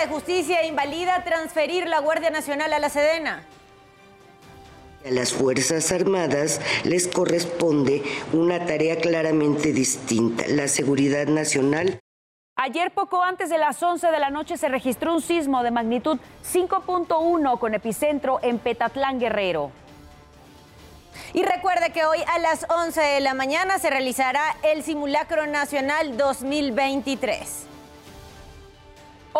de Justicia invalida transferir la Guardia Nacional a la Sedena. A las Fuerzas Armadas les corresponde una tarea claramente distinta, la seguridad nacional. Ayer poco antes de las 11 de la noche se registró un sismo de magnitud 5.1 con epicentro en Petatlán, Guerrero. Y recuerde que hoy a las 11 de la mañana se realizará el Simulacro Nacional 2023.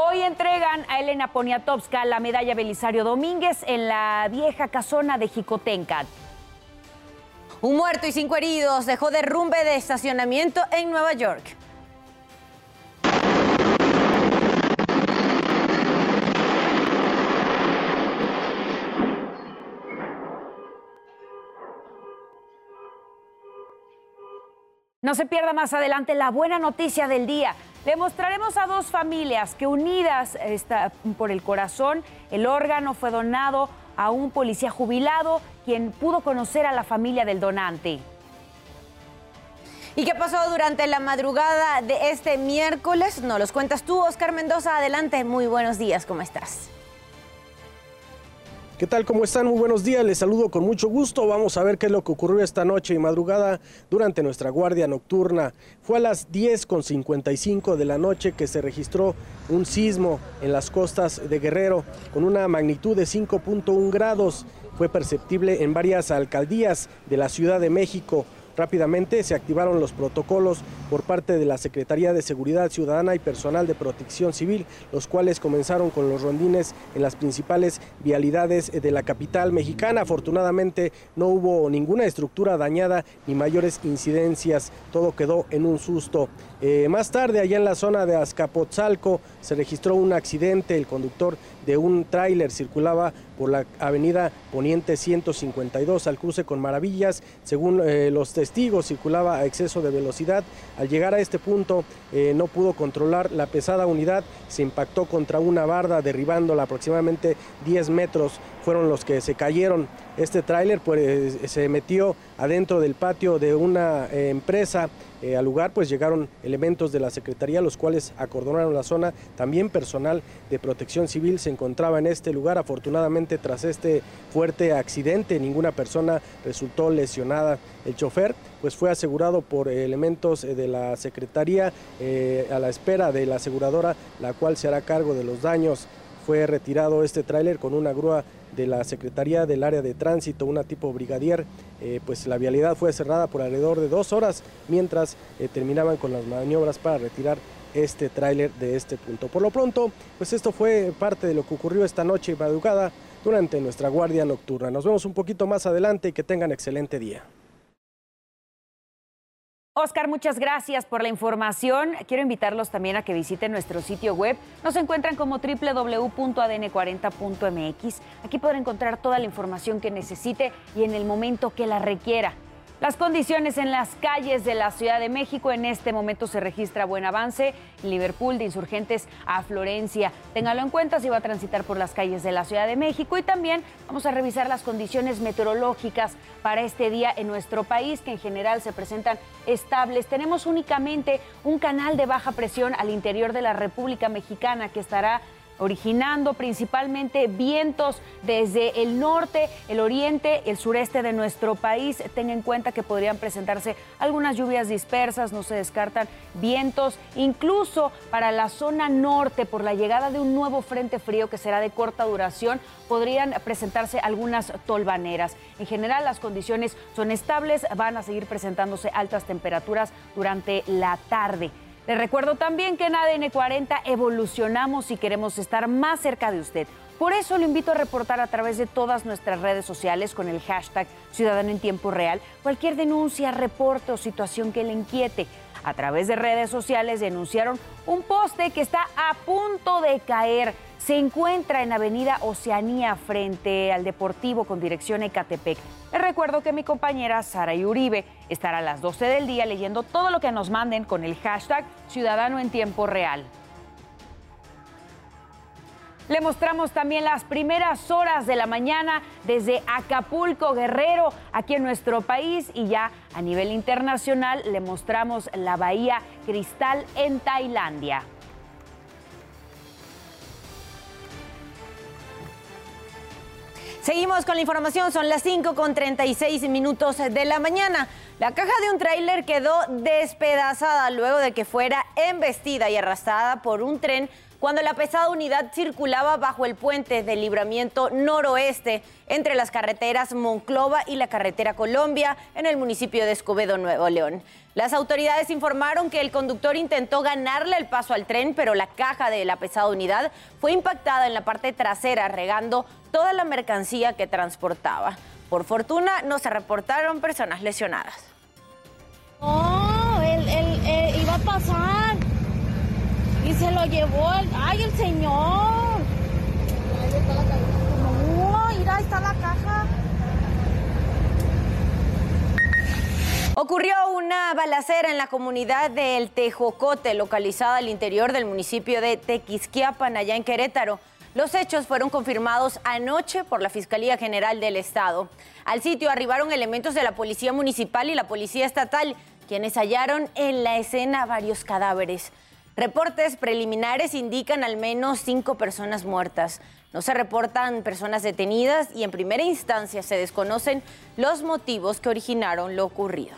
Hoy entregan a Elena Poniatowska la medalla Belisario Domínguez en la vieja casona de Jicotencat. Un muerto y cinco heridos dejó derrumbe de estacionamiento en Nueva York. No se pierda más adelante la buena noticia del día. Le mostraremos a dos familias que unidas por el corazón, el órgano fue donado a un policía jubilado quien pudo conocer a la familia del donante. ¿Y qué pasó durante la madrugada de este miércoles? Nos los cuentas tú, Oscar Mendoza. Adelante, muy buenos días, ¿cómo estás? ¿Qué tal? ¿Cómo están? Muy buenos días. Les saludo con mucho gusto. Vamos a ver qué es lo que ocurrió esta noche y madrugada durante nuestra guardia nocturna. Fue a las 10.55 de la noche que se registró un sismo en las costas de Guerrero con una magnitud de 5.1 grados. Fue perceptible en varias alcaldías de la Ciudad de México. Rápidamente se activaron los protocolos por parte de la Secretaría de Seguridad Ciudadana y personal de protección civil, los cuales comenzaron con los rondines en las principales vialidades de la capital mexicana. Afortunadamente no hubo ninguna estructura dañada ni mayores incidencias, todo quedó en un susto. Eh, más tarde, allá en la zona de Azcapotzalco, se registró un accidente. El conductor de un tráiler circulaba por la avenida Poniente 152 al cruce con Maravillas. Según eh, los testigos, circulaba a exceso de velocidad. Al llegar a este punto, eh, no pudo controlar la pesada unidad. Se impactó contra una barda, derribándola aproximadamente 10 metros. Fueron los que se cayeron. Este tráiler pues, se metió adentro del patio de una empresa eh, al lugar pues llegaron elementos de la Secretaría, los cuales acordonaron la zona. También personal de protección civil se encontraba en este lugar. Afortunadamente tras este fuerte accidente ninguna persona resultó lesionada. El chofer pues fue asegurado por elementos eh, de la Secretaría eh, a la espera de la aseguradora, la cual se hará cargo de los daños. Fue retirado este tráiler con una grúa de la Secretaría del Área de Tránsito, una tipo brigadier, eh, pues la vialidad fue cerrada por alrededor de dos horas mientras eh, terminaban con las maniobras para retirar este tráiler de este punto. Por lo pronto, pues esto fue parte de lo que ocurrió esta noche madrugada durante nuestra guardia nocturna. Nos vemos un poquito más adelante y que tengan excelente día. Oscar, muchas gracias por la información. Quiero invitarlos también a que visiten nuestro sitio web. Nos encuentran como www.adn40.mx. Aquí podrán encontrar toda la información que necesite y en el momento que la requiera. Las condiciones en las calles de la Ciudad de México en este momento se registra buen avance. Liverpool de insurgentes a Florencia. Téngalo en cuenta si va a transitar por las calles de la Ciudad de México y también vamos a revisar las condiciones meteorológicas para este día en nuestro país que en general se presentan estables. Tenemos únicamente un canal de baja presión al interior de la República Mexicana que estará originando principalmente vientos desde el norte, el oriente, el sureste de nuestro país. Tenga en cuenta que podrían presentarse algunas lluvias dispersas, no se descartan vientos, incluso para la zona norte por la llegada de un nuevo frente frío que será de corta duración, podrían presentarse algunas tolvaneras. En general las condiciones son estables, van a seguir presentándose altas temperaturas durante la tarde. Les recuerdo también que en ADN 40 evolucionamos y queremos estar más cerca de usted. Por eso lo invito a reportar a través de todas nuestras redes sociales con el hashtag Ciudadano en Tiempo Real cualquier denuncia, reporte o situación que le inquiete. A través de redes sociales denunciaron un poste que está a punto de caer se encuentra en Avenida Oceanía frente al Deportivo con dirección Ecatepec. Recuerdo que mi compañera Sara Uribe estará a las 12 del día leyendo todo lo que nos manden con el hashtag Ciudadano en Tiempo Real. Le mostramos también las primeras horas de la mañana desde Acapulco, Guerrero, aquí en nuestro país y ya a nivel internacional le mostramos la Bahía Cristal en Tailandia. Seguimos con la información, son las 5 con 36 minutos de la mañana. La caja de un tráiler quedó despedazada luego de que fuera embestida y arrastrada por un tren cuando la pesada unidad circulaba bajo el puente del libramiento noroeste entre las carreteras Monclova y la carretera Colombia en el municipio de Escobedo, Nuevo León. Las autoridades informaron que el conductor intentó ganarle el paso al tren, pero la caja de la pesada unidad fue impactada en la parte trasera, regando toda la mercancía que transportaba. Por fortuna, no se reportaron personas lesionadas. No, él, iba a pasar se lo llevó. ¡Ay, el señor! Ahí está la ahí está la caja. Ocurrió una balacera en la comunidad del Tejocote, localizada al interior del municipio de Tequisquiapan, allá en Querétaro. Los hechos fueron confirmados anoche por la Fiscalía General del Estado. Al sitio arribaron elementos de la Policía Municipal y la Policía Estatal, quienes hallaron en la escena varios cadáveres. Reportes preliminares indican al menos cinco personas muertas. No se reportan personas detenidas y en primera instancia se desconocen los motivos que originaron lo ocurrido.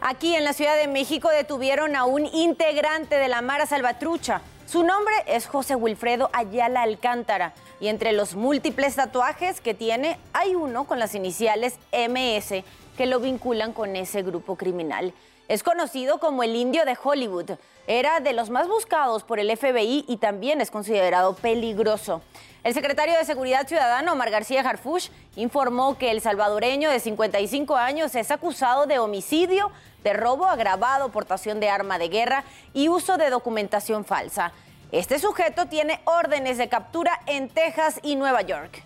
Aquí en la Ciudad de México detuvieron a un integrante de la Mara Salvatrucha. Su nombre es José Wilfredo Ayala Alcántara y entre los múltiples tatuajes que tiene hay uno con las iniciales MS que lo vinculan con ese grupo criminal. Es conocido como el indio de Hollywood. Era de los más buscados por el FBI y también es considerado peligroso. El secretario de Seguridad Ciudadano, Omar García Harfush, informó que el salvadoreño de 55 años es acusado de homicidio, de robo agravado, portación de arma de guerra y uso de documentación falsa. Este sujeto tiene órdenes de captura en Texas y Nueva York.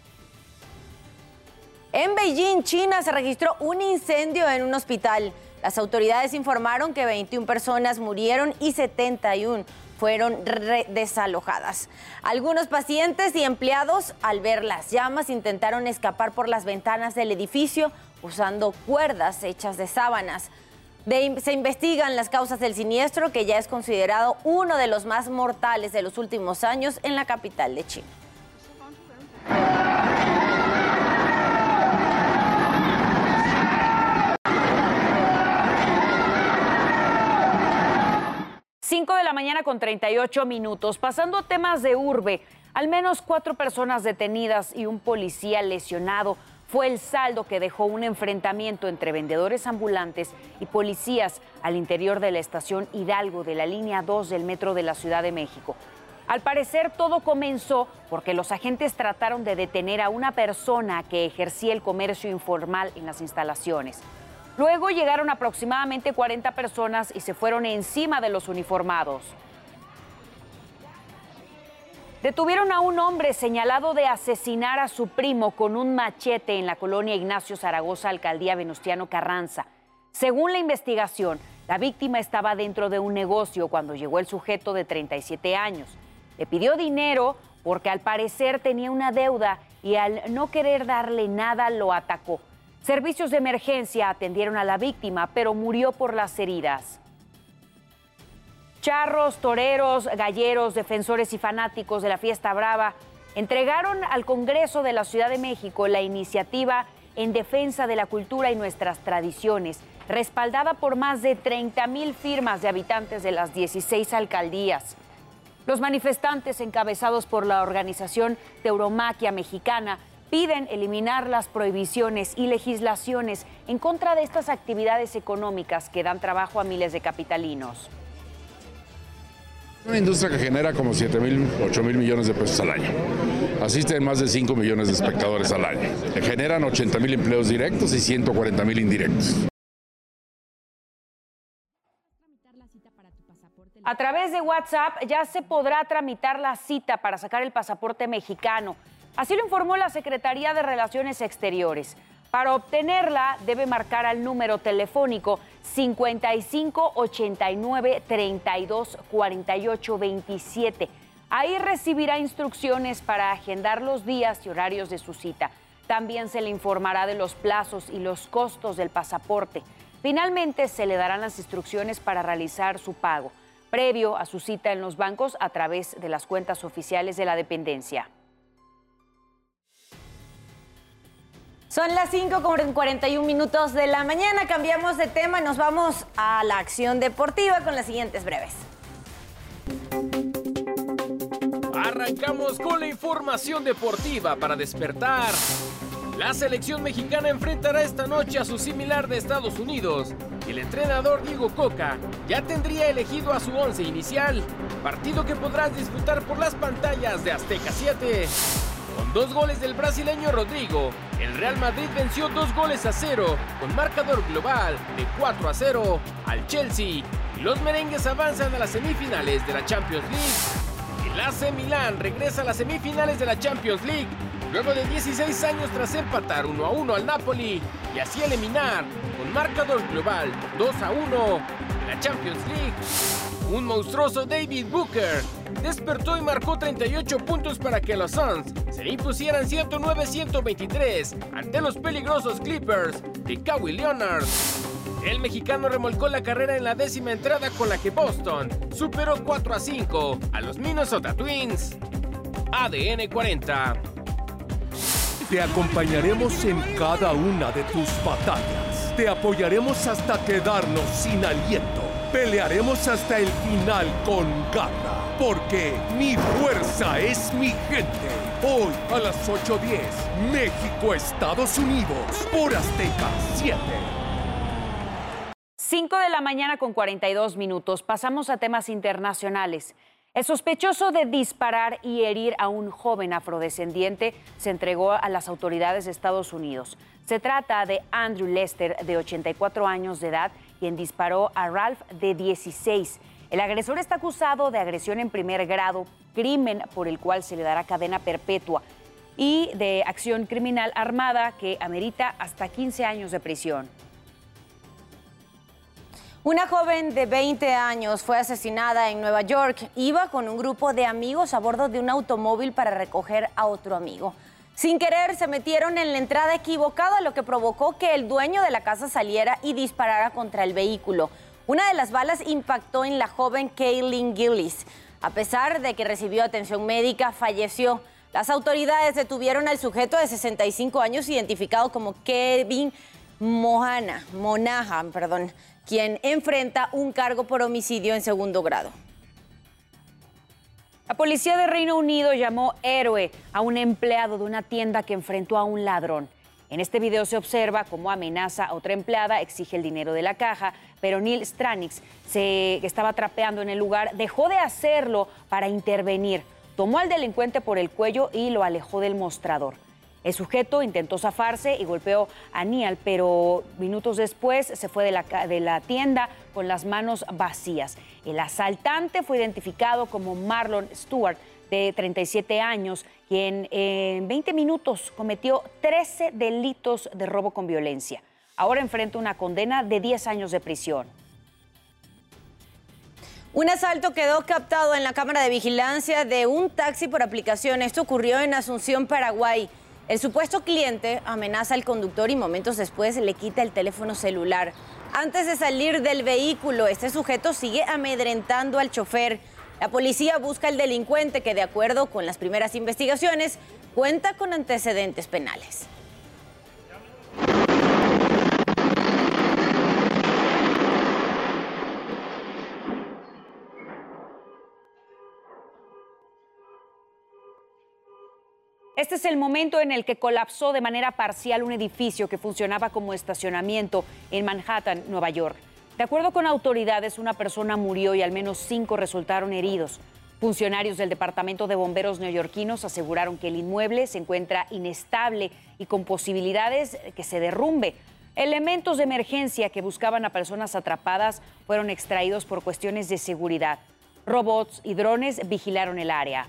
En Beijing, China, se registró un incendio en un hospital. Las autoridades informaron que 21 personas murieron y 71 fueron desalojadas. Algunos pacientes y empleados, al ver las llamas, intentaron escapar por las ventanas del edificio usando cuerdas hechas de sábanas. se investigan las causas del siniestro, que ya es considerado uno de los más mortales de los últimos años en la capital de China. 5 de la mañana con 38 minutos. Pasando a temas de urbe, al menos cuatro personas detenidas y un policía lesionado fue el saldo que dejó un enfrentamiento entre vendedores ambulantes y policías al interior de la estación Hidalgo de la línea 2 del metro de la Ciudad de México. Al parecer todo comenzó porque los agentes trataron de detener a una persona que ejercía el comercio informal en las instalaciones. Luego llegaron aproximadamente 40 personas y se fueron encima de los uniformados. Detuvieron a un hombre señalado de asesinar a su primo con un machete en la colonia Ignacio Zaragoza, alcaldía Venustiano Carranza. Según la investigación, la víctima estaba dentro de un negocio cuando llegó el sujeto de 37 años. Le pidió dinero porque al parecer tenía una deuda y al no querer darle nada lo atacó. Servicios de emergencia atendieron a la víctima, pero murió por las heridas. Charros, toreros, galleros, defensores y fanáticos de la fiesta brava entregaron al Congreso de la Ciudad de México la iniciativa en defensa de la cultura y nuestras tradiciones, respaldada por más de 30 mil firmas de habitantes de las 16 alcaldías. Los manifestantes encabezados por la organización Teuromaquia Mexicana piden eliminar las prohibiciones y legislaciones en contra de estas actividades económicas que dan trabajo a miles de capitalinos. Una industria que genera como 7 mil, 8 mil millones de pesos al año. Asisten más de 5 millones de espectadores al año. Generan 80 mil empleos directos y 140 mil indirectos. A través de WhatsApp ya se podrá tramitar la cita para sacar el pasaporte mexicano. Así lo informó la Secretaría de Relaciones Exteriores. Para obtenerla debe marcar al número telefónico 55 89 32 48 27. Ahí recibirá instrucciones para agendar los días y horarios de su cita. También se le informará de los plazos y los costos del pasaporte. Finalmente se le darán las instrucciones para realizar su pago, previo a su cita en los bancos a través de las cuentas oficiales de la dependencia. Son las 5 con 41 minutos de la mañana. Cambiamos de tema y nos vamos a la acción deportiva con las siguientes breves. Arrancamos con la información deportiva para despertar. La selección mexicana enfrentará esta noche a su similar de Estados Unidos. El entrenador Diego Coca ya tendría elegido a su once inicial, partido que podrás disfrutar por las pantallas de Azteca 7. Con dos goles del brasileño Rodrigo, el Real Madrid venció dos goles a cero con marcador global de 4 a 0 al Chelsea los merengues avanzan a las semifinales de la Champions League. El AC Milán regresa a las semifinales de la Champions League luego de 16 años tras empatar 1 a 1 al Napoli y así eliminar con marcador global 2 a 1 en la Champions League. Un monstruoso David Booker despertó y marcó 38 puntos para que los Suns se impusieran 109-123 ante los peligrosos Clippers de Kawhi Leonard. El mexicano remolcó la carrera en la décima entrada con la que Boston superó 4 a 5 a los Minnesota Twins. ADN 40. Te acompañaremos en cada una de tus batallas. Te apoyaremos hasta quedarnos sin aliento. Pelearemos hasta el final con garra porque mi fuerza es mi gente. Hoy a las 8.10, México, Estados Unidos, por Azteca 7. 5 de la mañana con 42 minutos. Pasamos a temas internacionales. El sospechoso de disparar y herir a un joven afrodescendiente se entregó a las autoridades de Estados Unidos. Se trata de Andrew Lester, de 84 años de edad, quien disparó a Ralph, de 16. El agresor está acusado de agresión en primer grado, crimen por el cual se le dará cadena perpetua y de acción criminal armada que amerita hasta 15 años de prisión. Una joven de 20 años fue asesinada en Nueva York. Iba con un grupo de amigos a bordo de un automóvil para recoger a otro amigo. Sin querer se metieron en la entrada equivocada, lo que provocó que el dueño de la casa saliera y disparara contra el vehículo. Una de las balas impactó en la joven Kaylin Gillis. A pesar de que recibió atención médica, falleció. Las autoridades detuvieron al sujeto de 65 años identificado como Kevin Mohana, Monahan, perdón, quien enfrenta un cargo por homicidio en segundo grado. La policía de Reino Unido llamó héroe a un empleado de una tienda que enfrentó a un ladrón. En este video se observa cómo amenaza a otra empleada, exige el dinero de la caja, pero Neil Stranix, que estaba trapeando en el lugar, dejó de hacerlo para intervenir. Tomó al delincuente por el cuello y lo alejó del mostrador. El sujeto intentó zafarse y golpeó a Neil, pero minutos después se fue de la, tienda con las manos vacías. El asaltante fue identificado como Marlon Stewart, de 37 años, quien en 20 minutos cometió 13 delitos de robo con violencia. Ahora enfrenta una condena de 10 años de prisión. Un asalto quedó captado en la cámara de vigilancia de un taxi por aplicación. Esto ocurrió en Asunción, Paraguay. El supuesto cliente amenaza al conductor y momentos después le quita el teléfono celular. Antes de salir del vehículo, este sujeto sigue amedrentando al chofer. La policía busca al delincuente que, de acuerdo con las primeras investigaciones, cuenta con antecedentes penales. Este es el momento en el que colapsó de manera parcial un edificio que funcionaba como estacionamiento en Manhattan, Nueva York. De acuerdo con autoridades, una persona murió y al menos cinco resultaron heridos. Funcionarios del Departamento de Bomberos neoyorquinos aseguraron que el inmueble se encuentra inestable y con posibilidades que se derrumbe. Elementos de emergencia que buscaban a personas atrapadas fueron extraídos por cuestiones de seguridad. Robots y drones vigilaron el área.